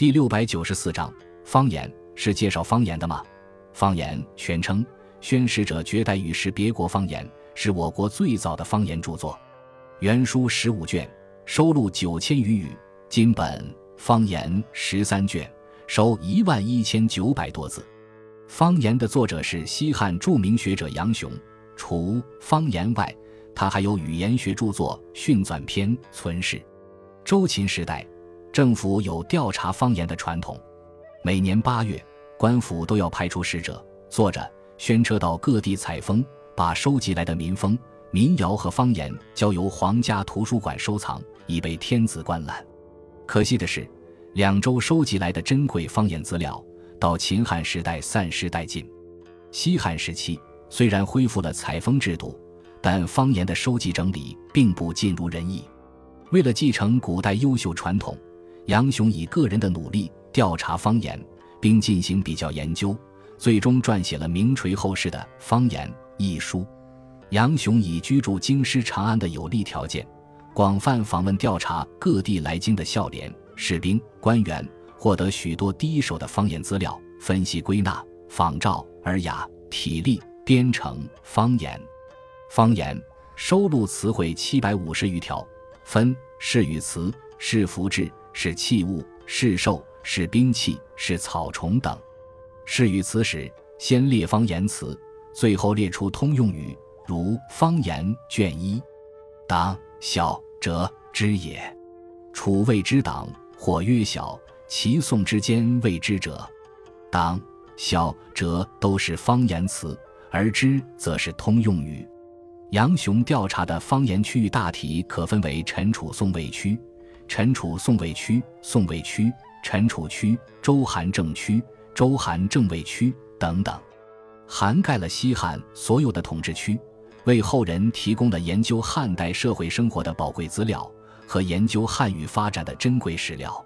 第六百九十四章方言是介绍方言的吗？方言全称《宣使者绝代语是别国方言，是我国最早的方言著作。原书十五卷，收录九千余语；今本方言十三卷，收一万一千九百多字。方言的作者是西汉著名学者杨雄。除方言外，他还有语言学著作《训纂篇》存世。周秦时代，政府有调查方言的传统，每年八月，官府都要派出使者，坐着宣车到各地采风，把收集来的民风、民谣和方言交由皇家图书馆收藏，以备天子观览。可惜的是，两周收集来的珍贵方言资料，到秦汉时代散失殆尽。西汉时期。虽然恢复了采风制度，但方言的收集整理并不尽如人意。为了继承古代优秀传统，杨雄以个人的努力调查方言，并进行比较研究，最终撰写了名垂后世的《方言》一书。杨雄以居住京师长安的有利条件，广泛访问调查各地来京的孝廉、士兵、官员，获得许多第一手的方言资料，分析归纳，仿照尔雅、体例。编成方言，方言收录词汇七百五十余条，分是语词、是符志、是器物、是兽、是兵器、是草虫等。是语词时，先列方言词，最后列出通用语，如方言卷一：党小者之也，楚谓之党，或曰小，齐宋之间谓之者。党小者都是方言词。而之则是通用语。杨雄调查的方言区域大体可分为陈楚宋魏区、陈楚宋魏区、宋魏区、陈楚区、周韩郑区、周韩郑魏区等等，涵盖了西汉所有的统治区，为后人提供了研究汉代社会生活的宝贵资料和研究汉语发展的珍贵史料。